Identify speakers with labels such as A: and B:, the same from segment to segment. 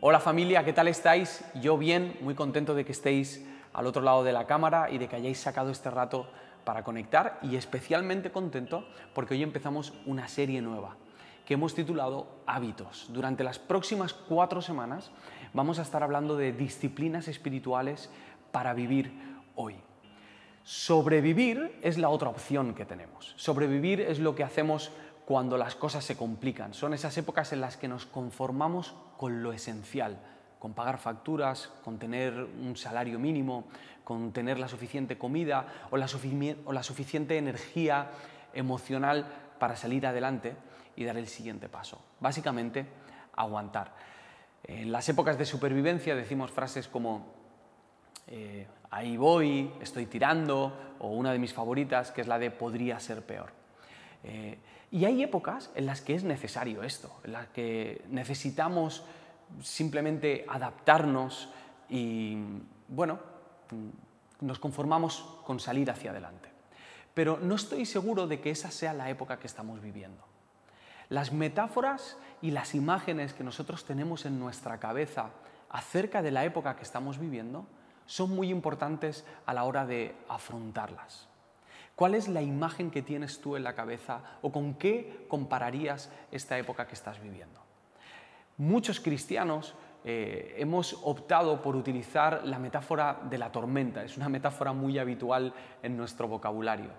A: Hola familia, ¿qué tal estáis? Yo bien, muy contento de que estéis al otro lado de la cámara y de que hayáis sacado este rato para conectar y especialmente contento porque hoy empezamos una serie nueva que hemos titulado Hábitos. Durante las próximas cuatro semanas vamos a estar hablando de disciplinas espirituales para vivir hoy. Sobrevivir es la otra opción que tenemos. Sobrevivir es lo que hacemos cuando las cosas se complican. Son esas épocas en las que nos conformamos con lo esencial, con pagar facturas, con tener un salario mínimo, con tener la suficiente comida o la, suficiente energía emocional para salir adelante y dar el siguiente paso. Básicamente, aguantar. En las épocas de supervivencia decimos frases como eh, ahí voy, estoy tirando, o una de mis favoritas, que es la de podría ser peor. Eh, y hay épocas en las que es necesario esto, en las que necesitamos simplemente adaptarnos y, bueno, nos conformamos con salir hacia adelante. Pero no estoy seguro de que esa sea la época que estamos viviendo. Las metáforas y las imágenes que nosotros tenemos en nuestra cabeza acerca de la época que estamos viviendo son muy importantes a la hora de afrontarlas. ¿Cuál es la imagen que tienes tú en la cabeza o con qué compararías esta época que estás viviendo? Muchos cristianos eh, hemos optado por utilizar la metáfora de la tormenta. Es una metáfora muy habitual en nuestro vocabulario.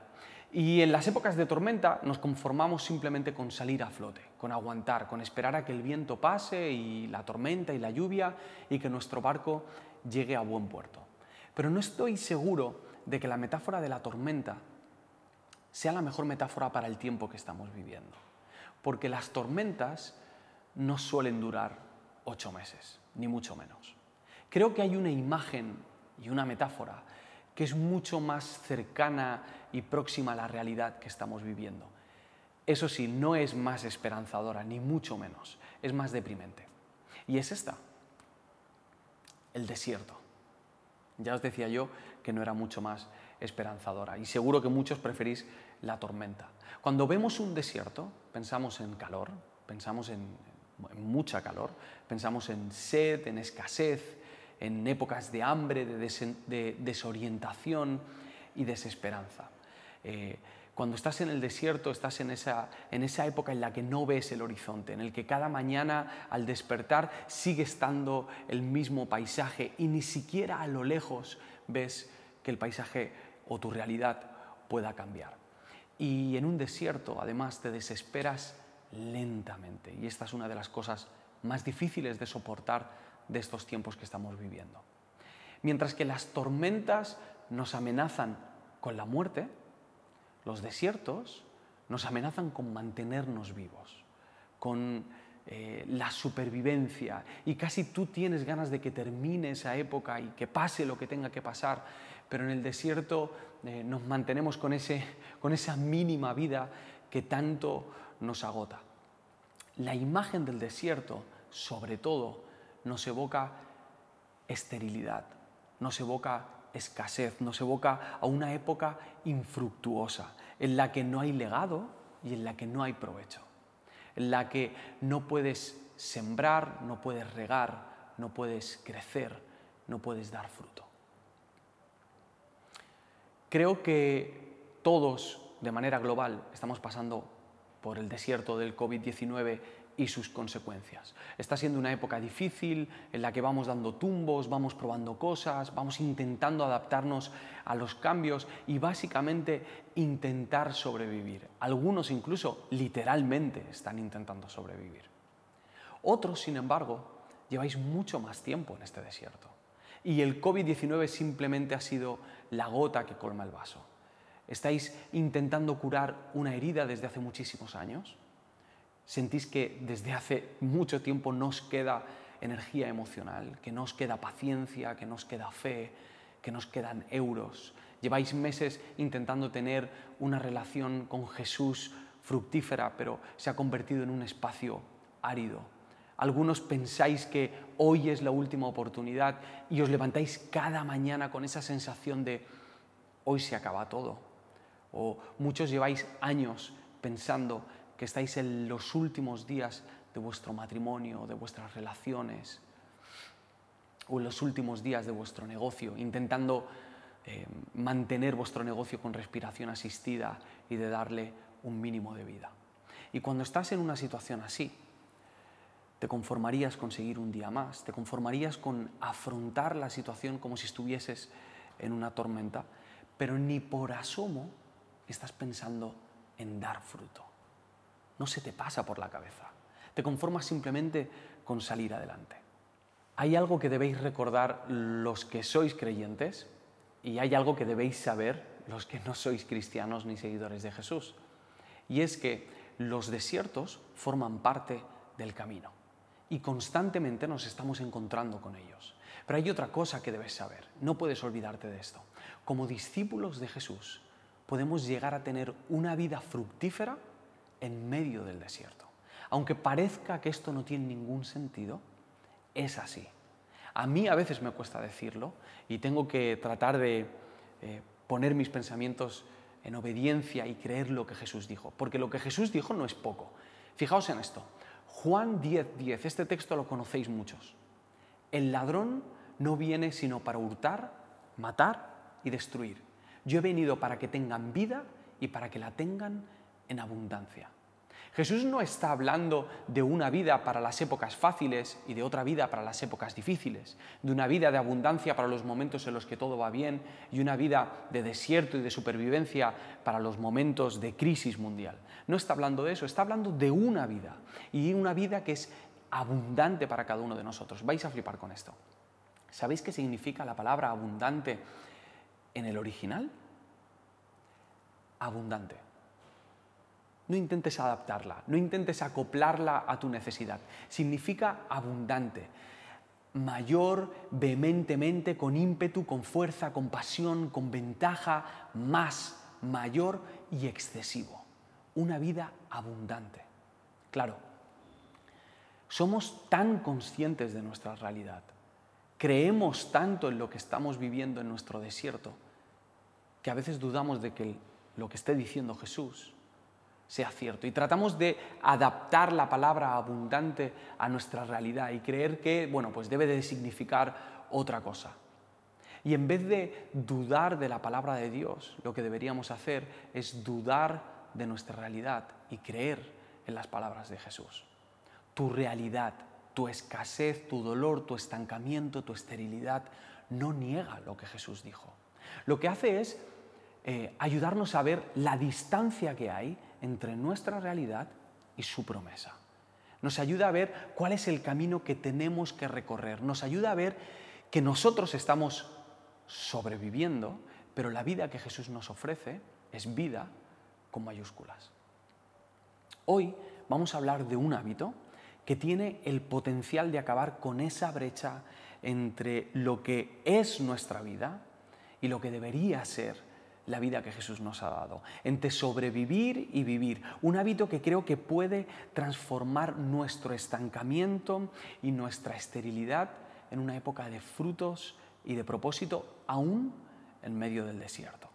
A: Y en las épocas de tormenta nos conformamos simplemente con salir a flote, con aguantar, con esperar a que el viento pase y la tormenta y la lluvia y que nuestro barco llegue a buen puerto. Pero no estoy seguro de que la metáfora de la tormenta sea la mejor metáfora para el tiempo que estamos viviendo. Porque las tormentas no suelen durar ocho meses, ni mucho menos. Creo que hay una imagen y una metáfora que es mucho más cercana y próxima a la realidad que estamos viviendo. Eso sí, no es más esperanzadora, ni mucho menos, es más deprimente. Y es esta, el desierto. Ya os decía yo que no era mucho más esperanzadora. Y seguro que muchos preferís la tormenta. Cuando vemos un desierto, pensamos en calor, pensamos en, mucha calor, pensamos en sed, en escasez, en épocas de hambre, de, desorientación y desesperanza. Eh, cuando estás en el desierto, estás en esa, en esa época en la que no ves el horizonte, en el que cada mañana al despertar sigue estando el mismo paisaje y ni siquiera a lo lejos ves que el paisaje o tu realidad pueda cambiar. Y en un desierto, además, te desesperas lentamente. Y esta es una de las cosas más difíciles de soportar de estos tiempos que estamos viviendo. Mientras que las tormentas nos amenazan con la muerte, los desiertos nos amenazan con mantenernos vivos, con eh, la supervivencia y casi tú tienes ganas de que termine esa época y que pase lo que tenga que pasar, pero en el desierto eh, nos mantenemos con, ese, con esa mínima vida que tanto nos agota. La imagen del desierto, sobre todo, nos evoca esterilidad, nos evoca escasez, nos evoca a una época infructuosa, en la que no hay legado y en la que no hay provecho en la que no puedes sembrar, no puedes regar, no puedes crecer, no puedes dar fruto. Creo que todos, de manera global, estamos pasando por el desierto del COVID-19 y sus consecuencias. Está siendo una época difícil en la que vamos dando tumbos, vamos probando cosas, vamos intentando adaptarnos a los cambios y básicamente intentar sobrevivir. Algunos incluso literalmente están intentando sobrevivir. Otros, sin embargo, lleváis mucho más tiempo en este desierto. Y el COVID-19 simplemente ha sido la gota que colma el vaso. ¿Estáis intentando curar una herida desde hace muchísimos años? sentís que desde hace mucho tiempo nos queda energía emocional, que nos queda paciencia, que nos queda fe, que nos quedan euros. Lleváis meses intentando tener una relación con Jesús fructífera, pero se ha convertido en un espacio árido. Algunos pensáis que hoy es la última oportunidad y os levantáis cada mañana con esa sensación de hoy se acaba todo. O muchos lleváis años pensando que estáis en los últimos días de vuestro matrimonio, de vuestras relaciones. o en los últimos días de vuestro negocio, intentando eh, mantener vuestro negocio con respiración asistida y de darle un mínimo de vida. Y cuando estás en una situación así, te conformarías con seguir un día más, te conformarías con afrontar la situación como si estuvieses en una tormenta, pero ni por asomo estás pensando en dar fruto. No se te pasa por la cabeza. Te conformas simplemente con salir adelante. Hay algo que debéis recordar los que sois creyentes y hay algo que debéis saber los que no sois cristianos ni seguidores de Jesús. Y es que los desiertos forman parte del camino y constantemente nos estamos encontrando con ellos. Pero hay otra cosa que debes saber, no puedes olvidarte de esto. Como discípulos de Jesús podemos llegar a tener una vida fructífera en medio del desierto. Aunque parezca que esto no tiene ningún sentido, es así. A mí a veces me cuesta decirlo y tengo que tratar de eh, poner mis pensamientos en obediencia y creer lo que Jesús dijo, porque lo que Jesús dijo no es poco. Fijaos en esto. Juan 10:10, 10, este texto lo conocéis muchos. El ladrón no viene sino para hurtar, matar y destruir. Yo he venido para que tengan vida y para que la tengan en abundancia. Jesús no está hablando de una vida para las épocas fáciles y de otra vida para las épocas difíciles, de una vida de abundancia para los momentos en los que todo va bien y una vida de desierto y de supervivencia para los momentos de crisis mundial. No está hablando de eso, está hablando de una vida y una vida que es abundante para cada uno de nosotros. Vais a flipar con esto. ¿Sabéis qué significa la palabra abundante en el original? Abundante. No intentes adaptarla, no intentes acoplarla a tu necesidad. Significa abundante, mayor, vehementemente, con ímpetu, con fuerza, con pasión, con ventaja, más, mayor y excesivo. Una vida abundante. Claro, somos tan conscientes de nuestra realidad, creemos tanto en lo que estamos viviendo en nuestro desierto, que a veces dudamos de que lo que esté diciendo Jesús sea cierto. Y tratamos de adaptar la palabra abundante a nuestra realidad y creer que, bueno, pues debe de significar otra cosa. Y en vez de dudar de la palabra de Dios, lo que deberíamos hacer es dudar de nuestra realidad y creer en las palabras de Jesús. Tu realidad, tu escasez, tu dolor, tu estancamiento, tu esterilidad, no niega lo que Jesús dijo. Lo que hace es eh, ayudarnos a ver la distancia que hay entre nuestra realidad y su promesa. Nos ayuda a ver cuál es el camino que tenemos que recorrer. Nos ayuda a ver que nosotros estamos sobreviviendo, pero la vida que Jesús nos ofrece es vida con mayúsculas. Hoy vamos a hablar de un hábito que tiene el potencial de acabar con esa brecha entre lo que es nuestra vida y lo que debería ser la vida que Jesús nos ha dado, entre sobrevivir y vivir. Un hábito que creo que puede transformar nuestro estancamiento y nuestra esterilidad en una época de frutos y de propósito, aún en medio del desierto.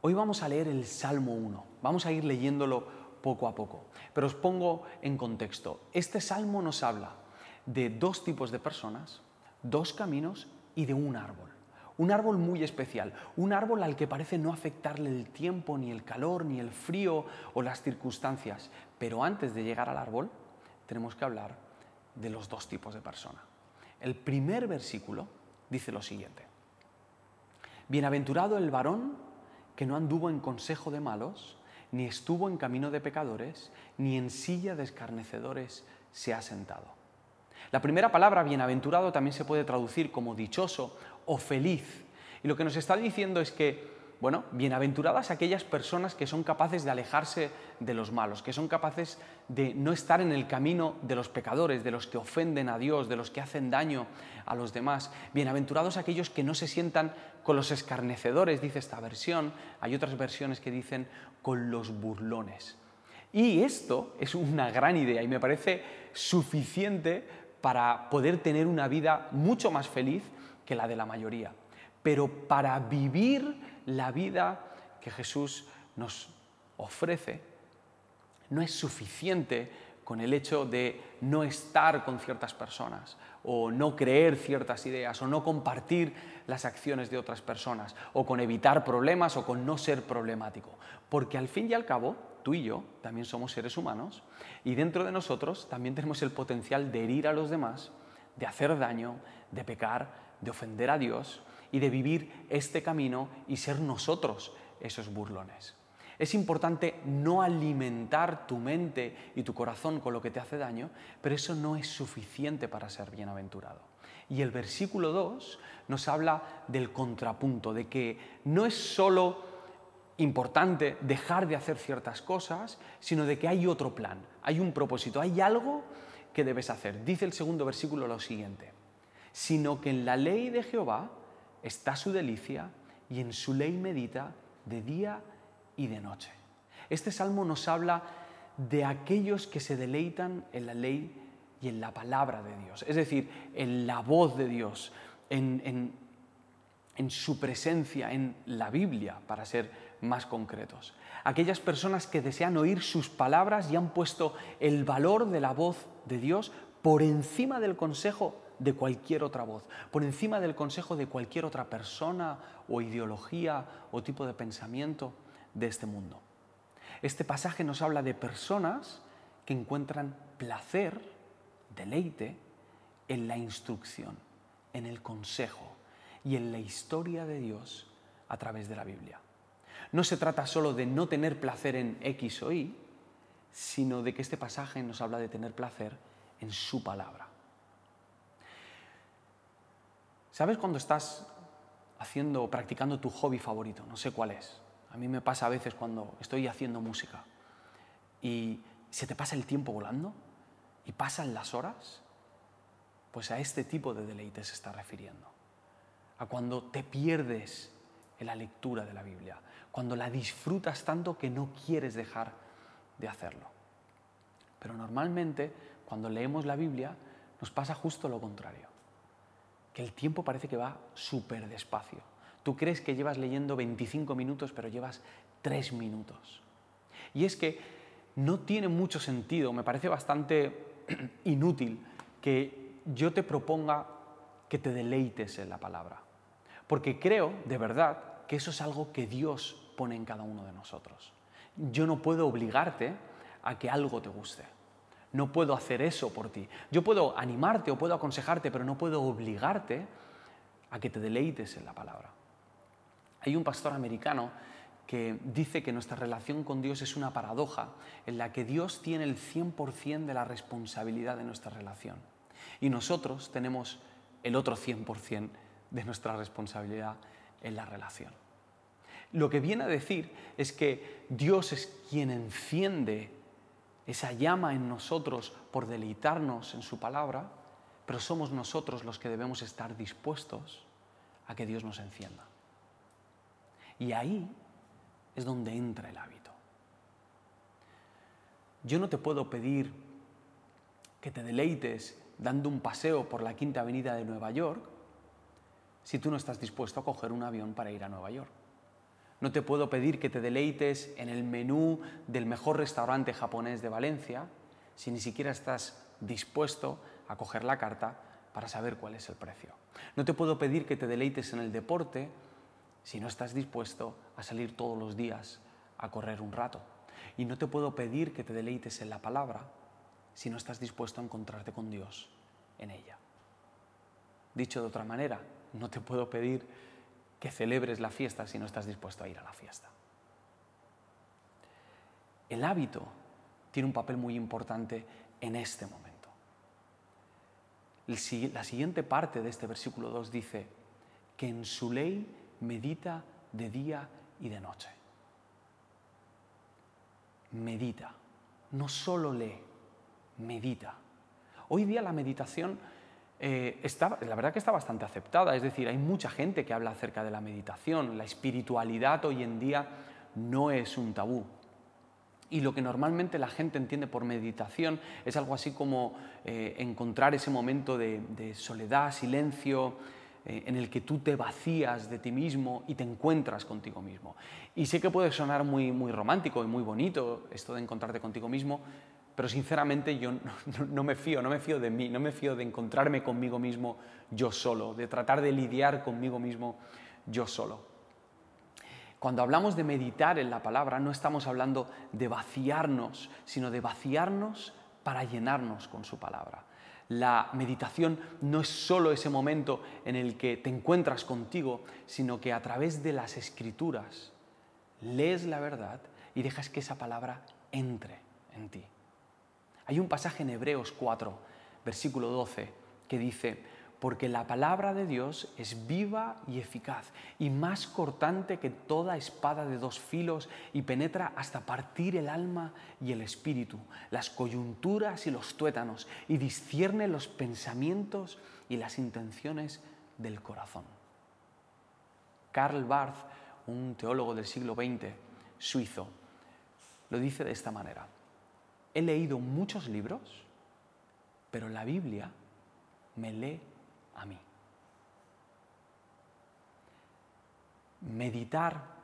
A: Hoy vamos a leer el Salmo 1, vamos a ir leyéndolo poco a poco, pero os pongo en contexto. Este Salmo nos habla de dos tipos de personas, dos caminos y de un árbol. Un árbol muy especial, un árbol al que parece no afectarle el tiempo, ni el calor, ni el frío o las circunstancias. Pero antes de llegar al árbol, tenemos que hablar de los dos tipos de persona. El primer versículo dice lo siguiente. Bienaventurado el varón que no anduvo en consejo de malos, ni estuvo en camino de pecadores, ni en silla de escarnecedores se ha sentado. La primera palabra, bienaventurado, también se puede traducir como dichoso o feliz. Y lo que nos está diciendo es que, bueno, bienaventuradas aquellas personas que son capaces de alejarse de los malos, que son capaces de no estar en el camino de los pecadores, de los que ofenden a Dios, de los que hacen daño a los demás. Bienaventurados aquellos que no se sientan con los escarnecedores, dice esta versión. Hay otras versiones que dicen con los burlones. Y esto es una gran idea y me parece suficiente para poder tener una vida mucho más feliz que la de la mayoría. Pero para vivir la vida que Jesús nos ofrece, no es suficiente con el hecho de no estar con ciertas personas o no creer ciertas ideas o no compartir las acciones de otras personas o con evitar problemas o con no ser problemático. Porque al fin y al cabo, tú y yo también somos seres humanos y dentro de nosotros también tenemos el potencial de herir a los demás, de hacer daño, de pecar, de ofender a Dios y de vivir este camino y ser nosotros esos burlones. Es importante no alimentar tu mente y tu corazón con lo que te hace daño, pero eso no es suficiente para ser bienaventurado. Y el versículo 2 nos habla del contrapunto, de que no es solo importante dejar de hacer ciertas cosas, sino de que hay otro plan, hay un propósito, hay algo que debes hacer. Dice el segundo versículo lo siguiente, sino que en la ley de Jehová está su delicia y en su ley medita de día y de noche. Este salmo nos habla de aquellos que se deleitan en la ley y en la palabra de Dios, es decir, en la voz de Dios, en, en, su presencia, en la Biblia, para ser más concretos. Aquellas personas que desean oír sus palabras y han puesto el valor de la voz de Dios por encima del consejo de cualquier otra voz, por encima del consejo de cualquier otra persona o ideología o tipo de pensamiento de este mundo. Este pasaje nos habla de personas que encuentran placer, deleite, en la instrucción, en el consejo y en la historia de Dios a través de la Biblia. No se trata solo de no tener placer en X o Y, sino de que este pasaje nos habla de tener placer en su palabra. ¿Sabes cuando estás haciendo o practicando tu hobby favorito? No sé cuál es. A mí me pasa a veces cuando estoy haciendo música y se te pasa el tiempo volando y pasan las horas, pues a este tipo de deleite se está refiriendo. A cuando te pierdes en la lectura de la Biblia, cuando la disfrutas tanto que no quieres dejar de hacerlo. Pero normalmente cuando leemos la Biblia nos pasa justo lo contrario, que el tiempo parece que va súper despacio Tú crees que llevas leyendo 25 minutos, pero llevas 3 minutos. Y es que no tiene mucho sentido, me parece bastante inútil que yo te proponga que te deleites en la palabra. Porque creo, de verdad, que eso es algo que Dios pone en cada uno de nosotros. Yo no puedo obligarte a que algo te guste. No puedo hacer eso por ti. Yo puedo animarte o puedo aconsejarte, pero no puedo obligarte a que te deleites en la palabra. Hay un pastor americano que dice que nuestra relación con Dios es una paradoja en la que Dios tiene el 100% de la responsabilidad de nuestra relación y nosotros tenemos el otro 100% de nuestra responsabilidad en la relación. Lo que viene a decir es que Dios es quien enciende esa llama en nosotros por deleitarnos en su palabra, pero somos nosotros los que debemos estar dispuestos a que Dios nos encienda. Y ahí es donde entra el hábito. Yo no te puedo pedir que te deleites dando un paseo por la Quinta Avenida de Nueva York si tú no estás dispuesto a coger un avión para ir a Nueva York. No te puedo pedir que te deleites en el menú del mejor restaurante japonés de Valencia si ni siquiera estás dispuesto a coger la carta para saber cuál es el precio. No te puedo pedir que te deleites en el deporte si no estás dispuesto a salir todos los días a correr un rato. Y no te puedo pedir que te deleites en la palabra si no estás dispuesto a encontrarte con Dios en ella. Dicho de otra manera, no te puedo pedir que celebres la fiesta si no estás dispuesto a ir a la fiesta. El hábito tiene un papel muy importante en este momento. La siguiente parte de este versículo 2 dice que en su ley medita de día y de noche. Medita, no solo lee, medita. Hoy día la meditación eh, la verdad que está bastante aceptada, es decir, hay mucha gente que habla acerca de la meditación, la espiritualidad hoy en día no es un tabú. Y lo que normalmente la gente entiende por meditación es algo así como eh, encontrar ese momento de soledad, silencio, eh, en el que tú te vacías de ti mismo y te encuentras contigo mismo. Y sé que puede sonar muy, muy romántico y muy bonito esto de encontrarte contigo mismo, pero sinceramente yo no, me fío, no me fío de mí, no me fío de encontrarme conmigo mismo yo solo, de tratar de lidiar conmigo mismo yo solo. Cuando hablamos de meditar en la palabra, no estamos hablando de vaciarnos, sino de vaciarnos para llenarnos con su palabra. La meditación no es solo ese momento en el que te encuentras contigo, sino que a través de las escrituras lees la verdad y dejas que esa palabra entre en ti. Hay un pasaje en Hebreos 4, versículo 12, que dice, porque la palabra de Dios es viva y eficaz y más cortante que toda espada de dos filos y penetra hasta partir el alma y el espíritu, las coyunturas y los tuétanos y discierne los pensamientos y las intenciones del corazón. Karl Barth, un teólogo del siglo XX, suizo, lo dice de esta manera. He leído muchos libros, pero la Biblia me lee a mí. Meditar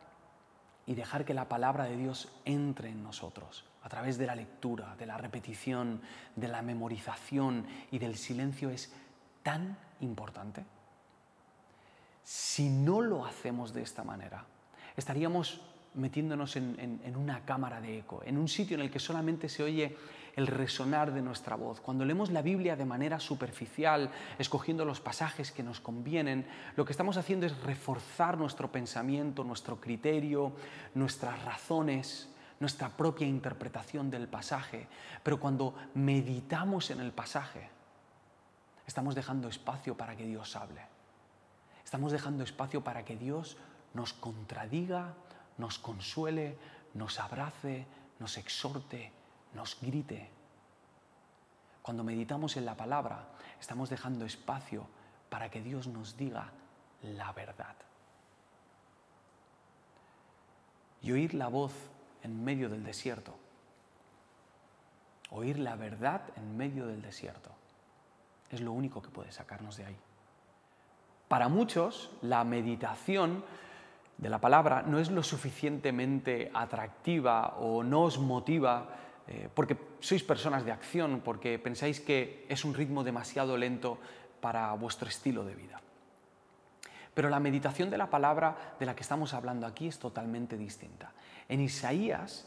A: y dejar que la palabra de Dios entre en nosotros a través de la lectura, de la repetición, de la memorización y del silencio es tan importante. Si no lo hacemos de esta manera, estaríamos metiéndonos en, una cámara de eco, en un sitio en el que solamente se oye el resonar de nuestra voz. Cuando leemos la Biblia de manera superficial, escogiendo los pasajes que nos convienen, lo que estamos haciendo es reforzar nuestro pensamiento, nuestro criterio, nuestras razones, nuestra propia interpretación del pasaje. Pero cuando meditamos en el pasaje, estamos dejando espacio para que Dios hable. Estamos dejando espacio para que Dios nos contradiga, nos consuele, nos abrace, nos exhorte, nos grite. Cuando meditamos en la palabra, estamos dejando espacio para que Dios nos diga la verdad. Y oír la voz en medio del desierto. Oír la verdad en medio del desierto. Es lo único que puede sacarnos de ahí. Para muchos, la meditación de la palabra no es lo suficientemente atractiva o no os motiva eh, porque sois personas de acción, porque pensáis que es un ritmo demasiado lento para vuestro estilo de vida. Pero la meditación de la palabra de la que estamos hablando aquí es totalmente distinta. En Isaías,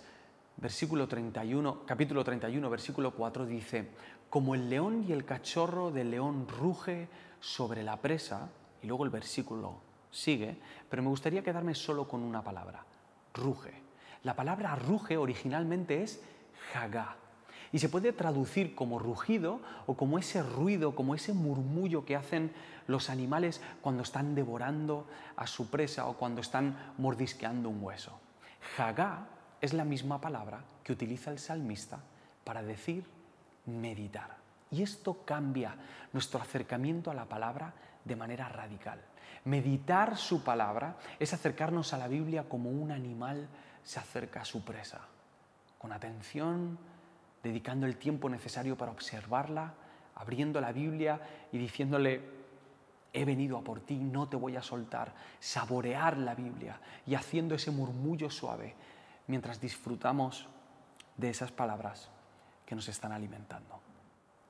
A: versículo 31, capítulo 31, versículo 4 dice, como el león y el cachorro del león ruge sobre la presa, y luego el versículo sigue, pero me gustaría quedarme solo con una palabra, ruge. La palabra ruge originalmente es jagá y se puede traducir como rugido o como ese ruido, como ese murmullo que hacen los animales cuando están devorando a su presa o cuando están mordisqueando un hueso. Jagá es la misma palabra que utiliza el salmista para decir meditar. Y esto cambia nuestro acercamiento a la palabra de manera radical. Meditar su palabra es acercarnos a la Biblia como un animal se acerca a su presa, con atención, dedicando el tiempo necesario para observarla, abriendo la Biblia y diciéndole, he venido a por ti, no te voy a soltar, saborear la Biblia y haciendo ese murmullo suave mientras disfrutamos de esas palabras que nos están alimentando.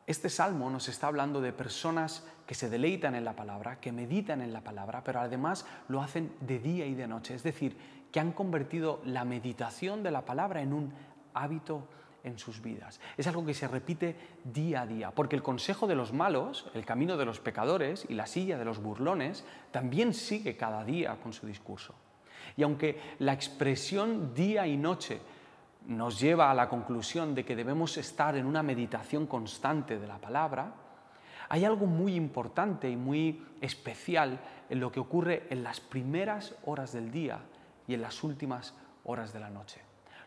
A: Este salmo nos está hablando de personas que se deleitan en la palabra, que meditan en la palabra, pero además lo hacen de día y de noche. Es decir, que han convertido la meditación de la palabra en un hábito en sus vidas. Es algo que se repite día a día, porque el consejo de los malos, el camino de los pecadores y la silla de los burlones también sigue cada día con su discurso. Y aunque la expresión día y noche nos lleva a la conclusión de que debemos estar en una meditación constante de la palabra, hay algo muy importante y muy especial en lo que ocurre en las primeras horas del día y en las últimas horas de la noche.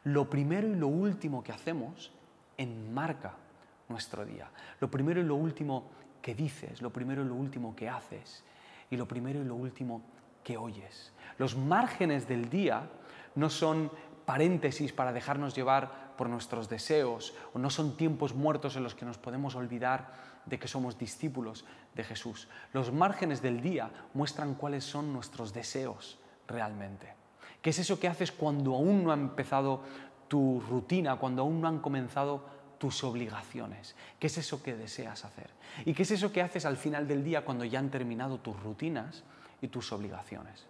A: Lo primero y lo último que hacemos enmarca nuestro día. Lo primero y lo último que dices, lo primero y lo último que haces y lo primero y lo último que oyes. Los márgenes del día no son paréntesis para dejarnos llevar por nuestros deseos, o no son tiempos muertos en los que nos podemos olvidar de que somos discípulos de Jesús. Los márgenes del día muestran cuáles son nuestros deseos realmente. ¿Qué es eso que haces cuando aún no ha empezado tu rutina, cuando aún no han comenzado tus obligaciones? ¿Qué es eso que deseas hacer? ¿Y qué es eso que haces al final del día cuando ya han terminado tus rutinas y tus obligaciones?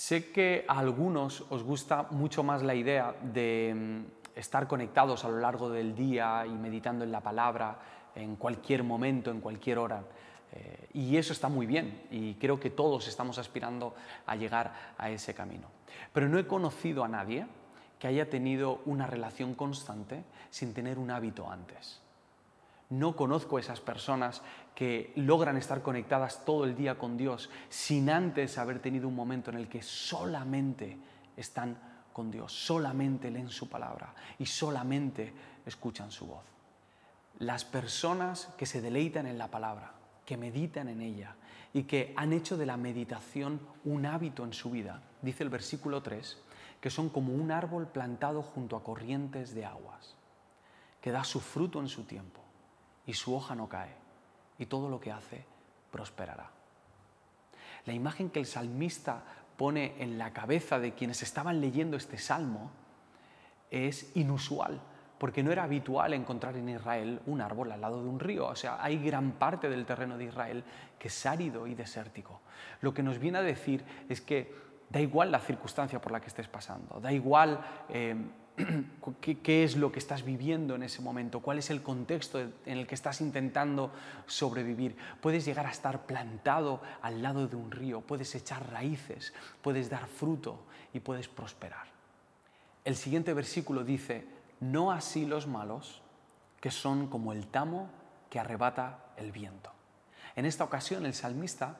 A: Sé que a algunos os gusta mucho más la idea de mm, estar conectados a lo largo del día y meditando en la palabra en cualquier momento, en cualquier hora. Eh, y eso está muy bien y creo que todos estamos aspirando a llegar a ese camino. Pero no he conocido a nadie que haya tenido una relación constante sin tener un hábito antes. No conozco esas personas que logran estar conectadas todo el día con Dios sin antes haber tenido un momento en el que solamente están con Dios, solamente leen su palabra y solamente escuchan su voz. Las personas que se deleitan en la palabra, que meditan en ella y que han hecho de la meditación un hábito en su vida, dice el versículo 3, que son como un árbol plantado junto a corrientes de aguas, que da su fruto en su tiempo y su hoja no cae y todo lo que hace prosperará. La imagen que el salmista pone en la cabeza de quienes estaban leyendo este salmo es inusual, porque no era habitual encontrar en Israel un árbol al lado de un río. O sea, hay gran parte del terreno de Israel que es árido y desértico. Lo que nos viene a decir es que da igual la circunstancia por la que estés pasando, da igual eh, qué, es lo que estás viviendo en ese momento, cuál es el contexto en el que estás intentando sobrevivir. Puedes llegar a estar plantado al lado de un río, puedes echar raíces, puedes dar fruto y puedes prosperar. El siguiente versículo dice, no así los malos, que son como el tamo que arrebata el viento. En esta ocasión el salmista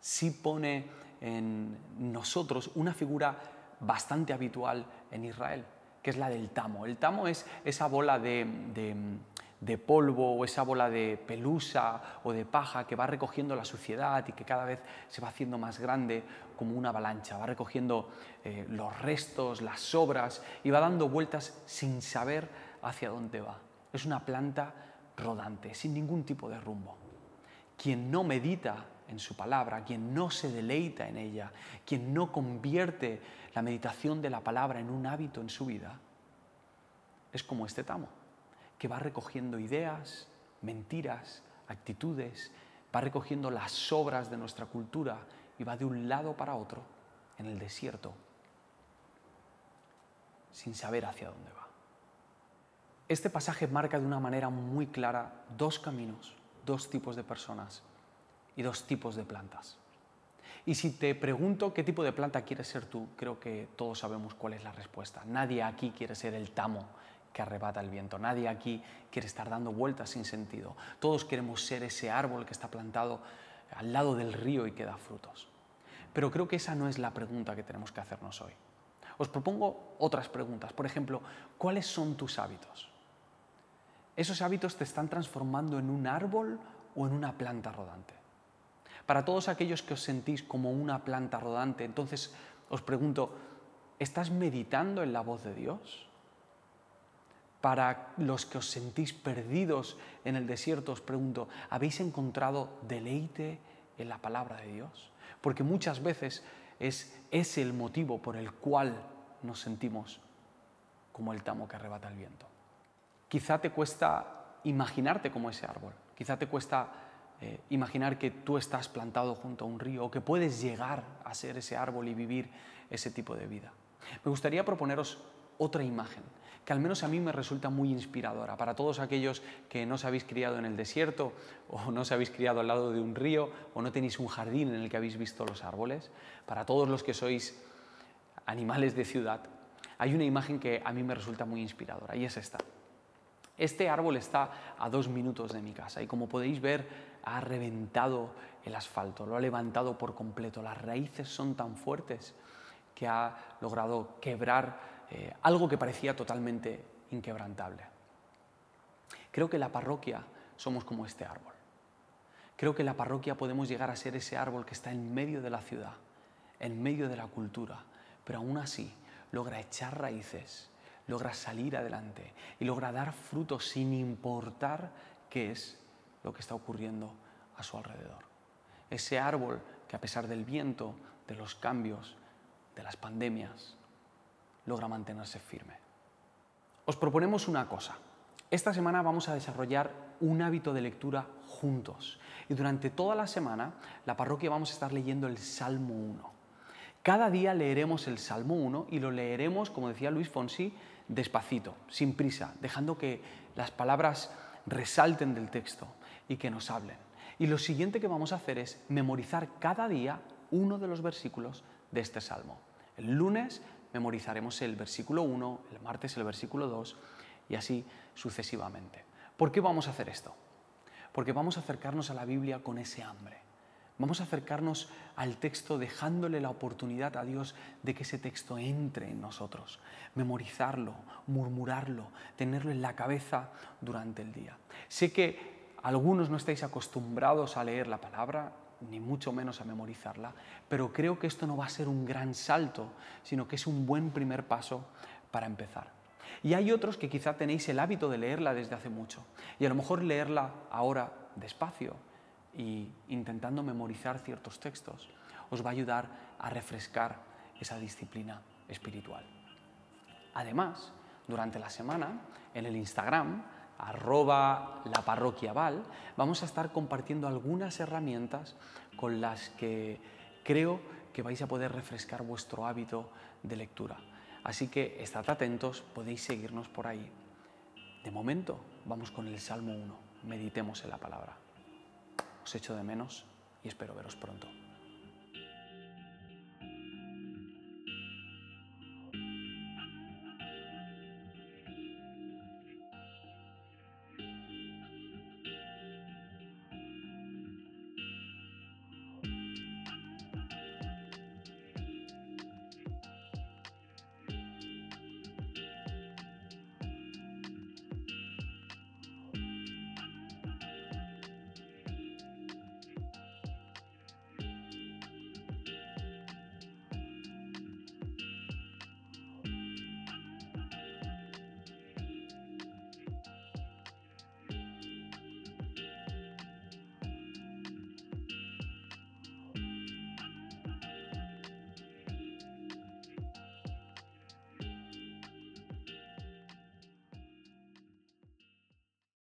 A: sí pone en nosotros una figura bastante habitual en Israel, que es la del tamo. El tamo es esa bola de, de polvo o esa bola de pelusa o de paja que va recogiendo la suciedad y que cada vez se va haciendo más grande como una avalancha, va recogiendo eh, los restos, las sobras y va dando vueltas sin saber hacia dónde va. Es una planta rodante, sin ningún tipo de rumbo. Quien no medita en su palabra, quien no se deleita en ella, quien no convierte la meditación de la palabra en un hábito en su vida, es como este tamo que va recogiendo ideas, mentiras, actitudes, va recogiendo las sobras de nuestra cultura y va de un lado para otro en el desierto sin saber hacia dónde va. Este pasaje marca de una manera muy clara dos caminos, dos tipos de personas y dos tipos de plantas. Y si te pregunto qué tipo de planta quieres ser tú, creo que todos sabemos cuál es la respuesta. Nadie aquí quiere ser el tamo que arrebata el viento. Nadie aquí quiere estar dando vueltas sin sentido. Todos queremos ser ese árbol que está plantado al lado del río y que da frutos. Pero creo que esa no es la pregunta que tenemos que hacernos hoy. Os propongo otras preguntas. Por ejemplo, ¿cuáles son tus hábitos? ¿Esos hábitos te están transformando en un árbol o en una planta rodante? Para todos aquellos que os sentís como una planta rodante, entonces os pregunto, ¿estás meditando en la voz de Dios? Para los que os sentís perdidos en el desierto, os pregunto, ¿habéis encontrado deleite en la palabra de Dios? Porque muchas veces es ese el motivo por el cual nos sentimos como el tamo que arrebata el viento. Quizá te cuesta imaginarte como ese árbol, quizá te cuesta eh, imaginar que tú estás plantado junto a un río o que puedes llegar a ser ese árbol y vivir ese tipo de vida. Me gustaría proponeros otra imagen que al menos a mí me resulta muy inspiradora. Para todos aquellos que no os habéis criado en el desierto o no os habéis criado al lado de un río o no tenéis un jardín en el que habéis visto los árboles, para todos los que sois animales de ciudad, hay una imagen que a mí me resulta muy inspiradora y es esta. Este árbol está a dos minutos de mi casa y como podéis ver ha reventado el asfalto, lo ha levantado por completo. Las raíces son tan fuertes que ha logrado quebrar eh, algo que parecía totalmente inquebrantable. Creo que la parroquia somos como este árbol. Creo que la parroquia podemos llegar a ser ese árbol que está en medio de la ciudad, en medio de la cultura, pero aún así logra echar raíces, logra salir adelante y logra dar frutos sin importar qué es lo que está ocurriendo a su alrededor. Ese árbol que a pesar del viento, de los cambios, de las pandemias, logra mantenerse firme. Os proponemos una cosa. Esta semana vamos a desarrollar un hábito de lectura juntos y durante toda la semana la parroquia vamos a estar leyendo el Salmo 1. Cada día leeremos el Salmo 1 y lo leeremos, como decía Luis Fonsi, despacito, sin prisa, dejando que las palabras resalten del texto y que nos hablen. Y lo siguiente que vamos a hacer es memorizar cada día uno de los versículos de este Salmo. El lunes memorizaremos el versículo 1, el martes el versículo 2 y así sucesivamente. ¿Por qué vamos a hacer esto? Porque vamos a acercarnos a la Biblia con ese hambre. Vamos a acercarnos al texto dejándole la oportunidad a Dios de que ese texto entre en nosotros, memorizarlo, murmurarlo, tenerlo en la cabeza durante el día. Sé que algunos no estáis acostumbrados a leer la palabra, ni mucho menos a memorizarla, pero creo que esto no va a ser un gran salto, sino que es un buen primer paso para empezar. Y hay otros que quizá tenéis el hábito de leerla desde hace mucho, y a lo mejor leerla ahora despacio y intentando memorizar ciertos textos os va a ayudar a refrescar esa disciplina espiritual. Además, durante la semana, en el Instagram, arroba la parroquia Val, vamos a estar compartiendo algunas herramientas con las que creo que vais a poder refrescar vuestro hábito de lectura. Así que estad atentos, podéis seguirnos por ahí. De momento, vamos con el Salmo 1. Meditemos en la palabra. Os echo de menos y espero veros pronto.